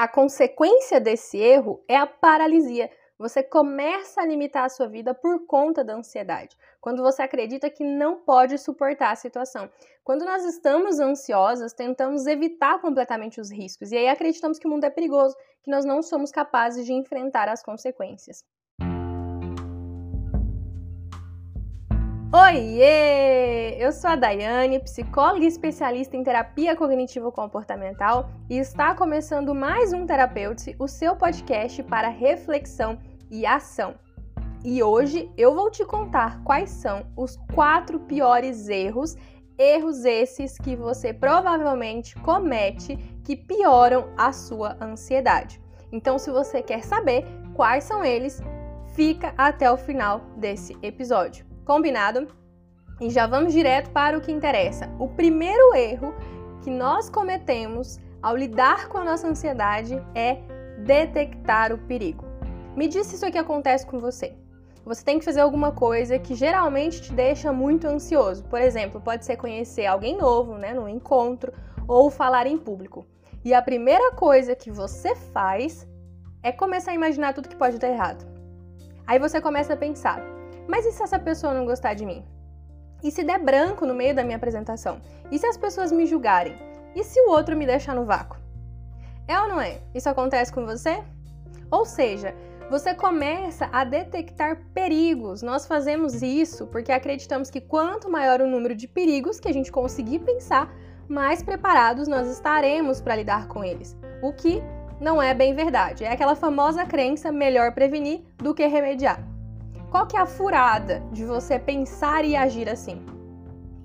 A consequência desse erro é a paralisia. Você começa a limitar a sua vida por conta da ansiedade. Quando você acredita que não pode suportar a situação. Quando nós estamos ansiosas, tentamos evitar completamente os riscos. E aí acreditamos que o mundo é perigoso, que nós não somos capazes de enfrentar as consequências. Oiê! Eu sou a Daiane, psicóloga e especialista em terapia cognitivo-comportamental, e está começando mais um Terapeute, o seu podcast para reflexão e ação. E hoje eu vou te contar quais são os quatro piores erros, erros esses que você provavelmente comete que pioram a sua ansiedade. Então, se você quer saber quais são eles, fica até o final desse episódio. Combinado? E já vamos direto para o que interessa. O primeiro erro que nós cometemos ao lidar com a nossa ansiedade é detectar o perigo. Me diz se isso aqui acontece com você. Você tem que fazer alguma coisa que geralmente te deixa muito ansioso. Por exemplo, pode ser conhecer alguém novo, né, no encontro, ou falar em público. E a primeira coisa que você faz é começar a imaginar tudo que pode dar errado. Aí você começa a pensar: mas e se essa pessoa não gostar de mim? E se der branco no meio da minha apresentação? E se as pessoas me julgarem? E se o outro me deixar no vácuo? É ou não é? Isso acontece com você? Ou seja, você começa a detectar perigos. Nós fazemos isso porque acreditamos que quanto maior o número de perigos que a gente conseguir pensar, mais preparados nós estaremos para lidar com eles. O que não é bem verdade. É aquela famosa crença melhor prevenir do que remediar. Qual que é a furada de você pensar e agir assim?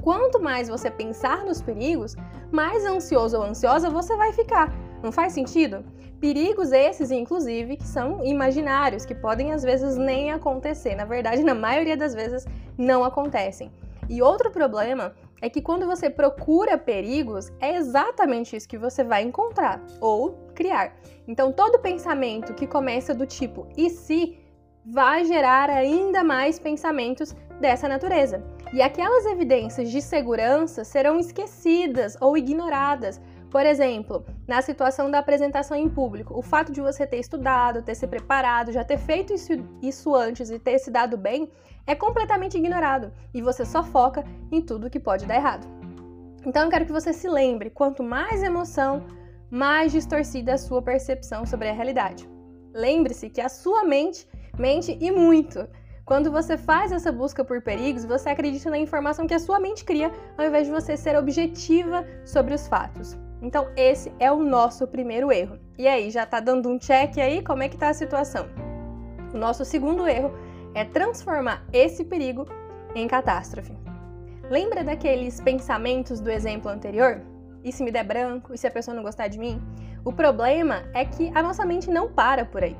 Quanto mais você pensar nos perigos, mais ansioso ou ansiosa você vai ficar. Não faz sentido? Perigos esses, inclusive, que são imaginários, que podem às vezes nem acontecer. Na verdade, na maioria das vezes, não acontecem. E outro problema é que quando você procura perigos, é exatamente isso que você vai encontrar ou criar. Então, todo pensamento que começa do tipo e se vai gerar ainda mais pensamentos dessa natureza. E aquelas evidências de segurança serão esquecidas ou ignoradas. Por exemplo, na situação da apresentação em público, o fato de você ter estudado, ter se preparado, já ter feito isso, isso antes e ter se dado bem é completamente ignorado e você só foca em tudo que pode dar errado. Então eu quero que você se lembre: quanto mais emoção, mais distorcida a sua percepção sobre a realidade. Lembre-se que a sua mente mente e muito. Quando você faz essa busca por perigos, você acredita na informação que a sua mente cria, ao invés de você ser objetiva sobre os fatos. Então, esse é o nosso primeiro erro. E aí, já tá dando um check aí? Como é que tá a situação? O nosso segundo erro é transformar esse perigo em catástrofe. Lembra daqueles pensamentos do exemplo anterior? E se me der branco? E se a pessoa não gostar de mim? O problema é que a nossa mente não para por aí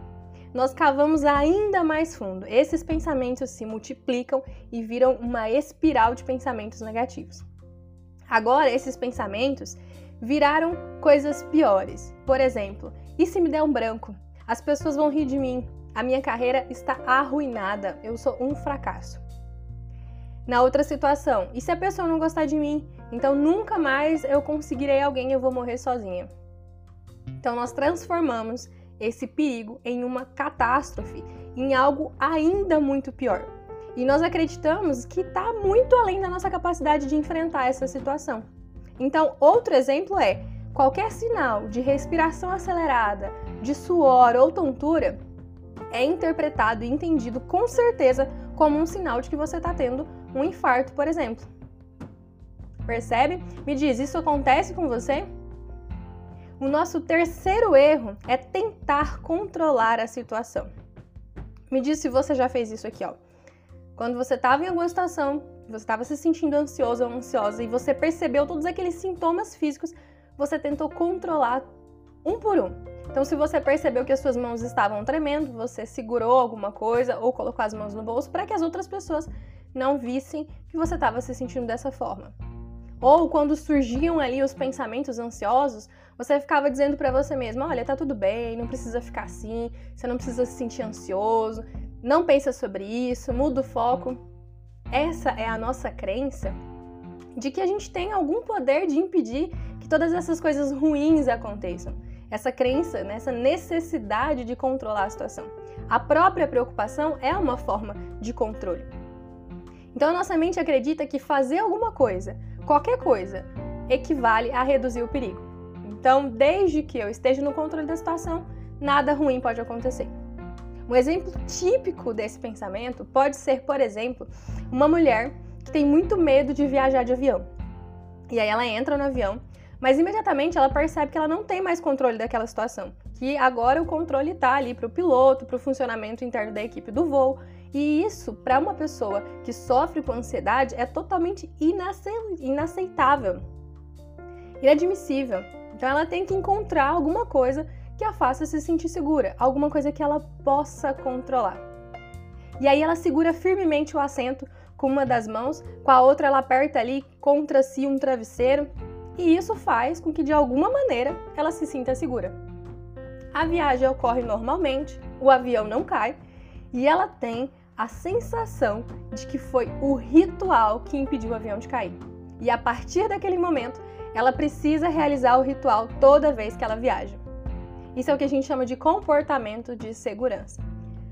nós cavamos ainda mais fundo. Esses pensamentos se multiplicam e viram uma espiral de pensamentos negativos. Agora, esses pensamentos viraram coisas piores. Por exemplo, e se me der um branco? As pessoas vão rir de mim. A minha carreira está arruinada. Eu sou um fracasso. Na outra situação, e se a pessoa não gostar de mim? Então nunca mais eu conseguirei alguém, eu vou morrer sozinha. Então nós transformamos esse perigo em uma catástrofe, em algo ainda muito pior. E nós acreditamos que está muito além da nossa capacidade de enfrentar essa situação. Então, outro exemplo é qualquer sinal de respiração acelerada, de suor ou tontura é interpretado e entendido com certeza como um sinal de que você está tendo um infarto, por exemplo. Percebe? Me diz, isso acontece com você? O nosso terceiro erro é tentar controlar a situação. Me diz se você já fez isso aqui, ó. Quando você estava em alguma situação, você estava se sentindo ansioso ou ansiosa e você percebeu todos aqueles sintomas físicos, você tentou controlar um por um. Então, se você percebeu que as suas mãos estavam tremendo, você segurou alguma coisa ou colocou as mãos no bolso para que as outras pessoas não vissem que você estava se sentindo dessa forma. Ou quando surgiam ali os pensamentos ansiosos, você ficava dizendo para você mesmo: olha, tá tudo bem, não precisa ficar assim, você não precisa se sentir ansioso, não pensa sobre isso, muda o foco. Essa é a nossa crença de que a gente tem algum poder de impedir que todas essas coisas ruins aconteçam. essa crença, né, essa necessidade de controlar a situação. A própria preocupação é uma forma de controle. Então a nossa mente acredita que fazer alguma coisa, qualquer coisa, equivale a reduzir o perigo. Então, desde que eu esteja no controle da situação, nada ruim pode acontecer. Um exemplo típico desse pensamento pode ser, por exemplo, uma mulher que tem muito medo de viajar de avião. E aí ela entra no avião, mas imediatamente ela percebe que ela não tem mais controle daquela situação, que agora o controle está ali para o piloto, para o funcionamento interno da equipe do voo. E isso, para uma pessoa que sofre com ansiedade, é totalmente inaceitável, inadmissível. Então ela tem que encontrar alguma coisa que a faça se sentir segura, alguma coisa que ela possa controlar. E aí ela segura firmemente o assento com uma das mãos, com a outra ela aperta ali contra si um travesseiro, e isso faz com que de alguma maneira ela se sinta segura. A viagem ocorre normalmente, o avião não cai e ela tem a sensação de que foi o ritual que impediu o avião de cair. E a partir daquele momento, ela precisa realizar o ritual toda vez que ela viaja. Isso é o que a gente chama de comportamento de segurança.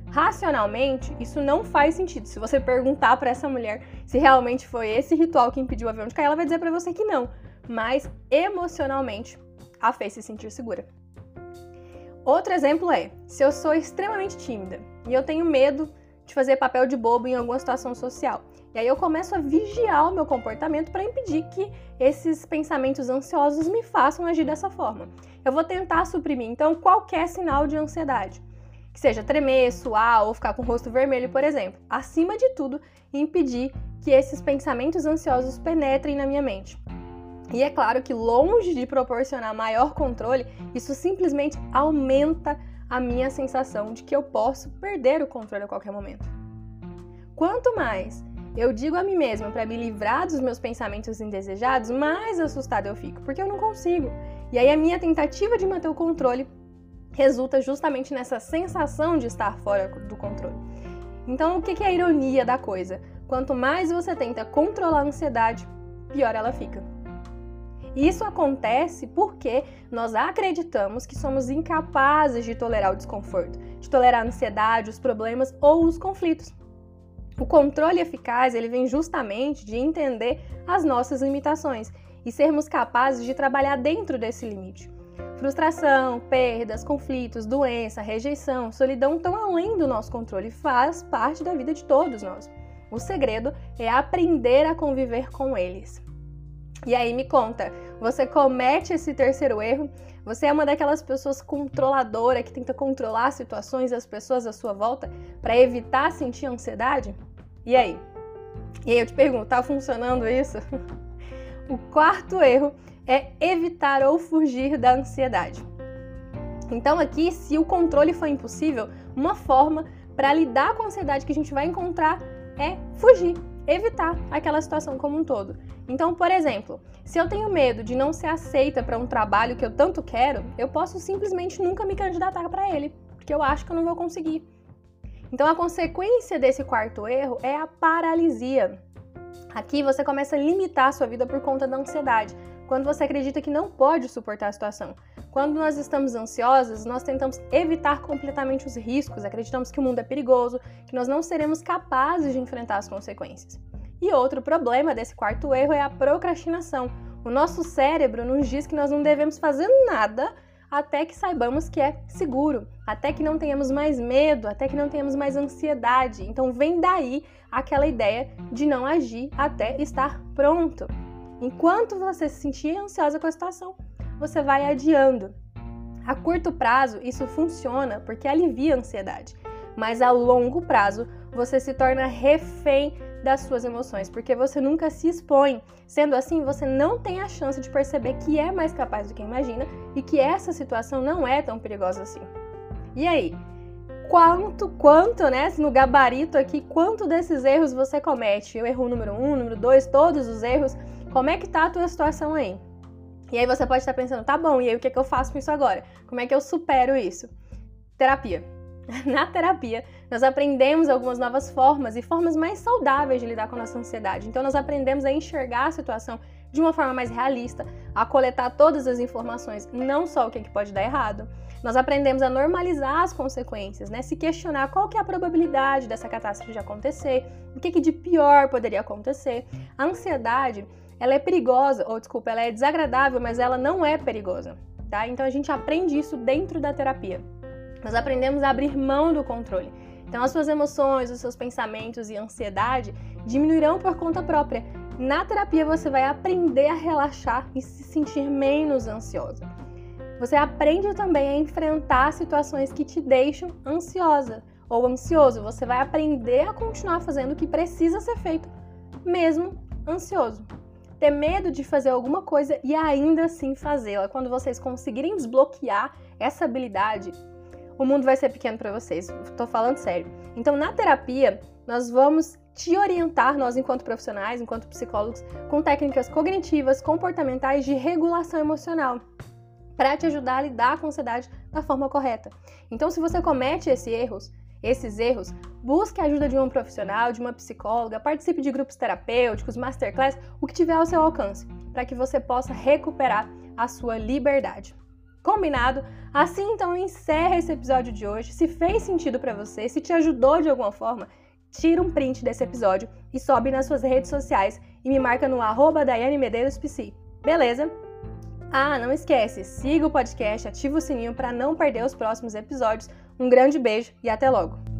Racionalmente, isso não faz sentido. Se você perguntar para essa mulher se realmente foi esse ritual que impediu o avião de cair, ela vai dizer para você que não. Mas emocionalmente, a fez se sentir segura. Outro exemplo é: se eu sou extremamente tímida e eu tenho medo de fazer papel de bobo em alguma situação social. E aí eu começo a vigiar o meu comportamento para impedir que esses pensamentos ansiosos me façam agir dessa forma. Eu vou tentar suprimir então qualquer sinal de ansiedade, que seja tremer, suar ou ficar com o rosto vermelho, por exemplo. Acima de tudo, impedir que esses pensamentos ansiosos penetrem na minha mente. E é claro que longe de proporcionar maior controle, isso simplesmente aumenta minha sensação de que eu posso perder o controle a qualquer momento. Quanto mais eu digo a mim mesma para me livrar dos meus pensamentos indesejados, mais assustada eu fico, porque eu não consigo. E aí a minha tentativa de manter o controle resulta justamente nessa sensação de estar fora do controle. Então, o que é a ironia da coisa? Quanto mais você tenta controlar a ansiedade, pior ela fica. Isso acontece porque nós acreditamos que somos incapazes de tolerar o desconforto, de tolerar a ansiedade, os problemas ou os conflitos. O controle eficaz, ele vem justamente de entender as nossas limitações e sermos capazes de trabalhar dentro desse limite. Frustração, perdas, conflitos, doença, rejeição, solidão estão além do nosso controle, faz parte da vida de todos nós. O segredo é aprender a conviver com eles. E aí me conta, você comete esse terceiro erro? Você é uma daquelas pessoas controladoras que tenta controlar as situações e as pessoas à sua volta para evitar sentir ansiedade? E aí? E aí eu te pergunto, tá funcionando isso? o quarto erro é evitar ou fugir da ansiedade. Então aqui, se o controle for impossível, uma forma para lidar com a ansiedade que a gente vai encontrar é fugir, evitar aquela situação como um todo. Então, por exemplo, se eu tenho medo de não ser aceita para um trabalho que eu tanto quero, eu posso simplesmente nunca me candidatar para ele, porque eu acho que eu não vou conseguir. Então, a consequência desse quarto erro é a paralisia. Aqui você começa a limitar a sua vida por conta da ansiedade, quando você acredita que não pode suportar a situação. Quando nós estamos ansiosos, nós tentamos evitar completamente os riscos, acreditamos que o mundo é perigoso, que nós não seremos capazes de enfrentar as consequências. E outro problema desse quarto erro é a procrastinação. O nosso cérebro nos diz que nós não devemos fazer nada até que saibamos que é seguro, até que não tenhamos mais medo, até que não tenhamos mais ansiedade. Então vem daí aquela ideia de não agir até estar pronto. Enquanto você se sentir ansiosa com a situação, você vai adiando. A curto prazo, isso funciona porque alivia a ansiedade, mas a longo prazo, você se torna refém das suas emoções, porque você nunca se expõe. Sendo assim, você não tem a chance de perceber que é mais capaz do que imagina e que essa situação não é tão perigosa assim. E aí? Quanto, quanto, né? No gabarito aqui, quanto desses erros você comete? O erro número um, número dois, todos os erros. Como é que tá a tua situação aí? E aí você pode estar pensando, tá bom, e aí o que, é que eu faço com isso agora? Como é que eu supero isso? Terapia. Na terapia, nós aprendemos algumas novas formas e formas mais saudáveis de lidar com a nossa ansiedade. Então, nós aprendemos a enxergar a situação de uma forma mais realista, a coletar todas as informações, não só o que, é que pode dar errado. Nós aprendemos a normalizar as consequências, né? Se questionar qual que é a probabilidade dessa catástrofe de acontecer, o que, que de pior poderia acontecer. A ansiedade, ela é perigosa, ou desculpa, ela é desagradável, mas ela não é perigosa, tá? Então a gente aprende isso dentro da terapia. Nós aprendemos a abrir mão do controle. Então as suas emoções, os seus pensamentos e ansiedade diminuirão por conta própria. Na terapia você vai aprender a relaxar e se sentir menos ansiosa. Você aprende também a enfrentar situações que te deixam ansiosa ou ansioso. Você vai aprender a continuar fazendo o que precisa ser feito, mesmo ansioso. Ter medo de fazer alguma coisa e ainda assim fazê-la. Quando vocês conseguirem desbloquear essa habilidade, o mundo vai ser pequeno para vocês. Estou falando sério. Então, na terapia, nós vamos te orientar, nós enquanto profissionais, enquanto psicólogos, com técnicas cognitivas, comportamentais de regulação emocional para te ajudar a lidar com a ansiedade da forma correta. Então, se você comete esses erros, esses erros, busque a ajuda de um profissional, de uma psicóloga, participe de grupos terapêuticos, masterclass, o que tiver ao seu alcance, para que você possa recuperar a sua liberdade. Combinado? Assim então encerra esse episódio de hoje. Se fez sentido para você, se te ajudou de alguma forma, tira um print desse episódio e sobe nas suas redes sociais e me marca no arroba Daiane Medeiros Beleza? Ah, não esquece, siga o podcast, ativa o sininho para não perder os próximos episódios. Um grande beijo e até logo!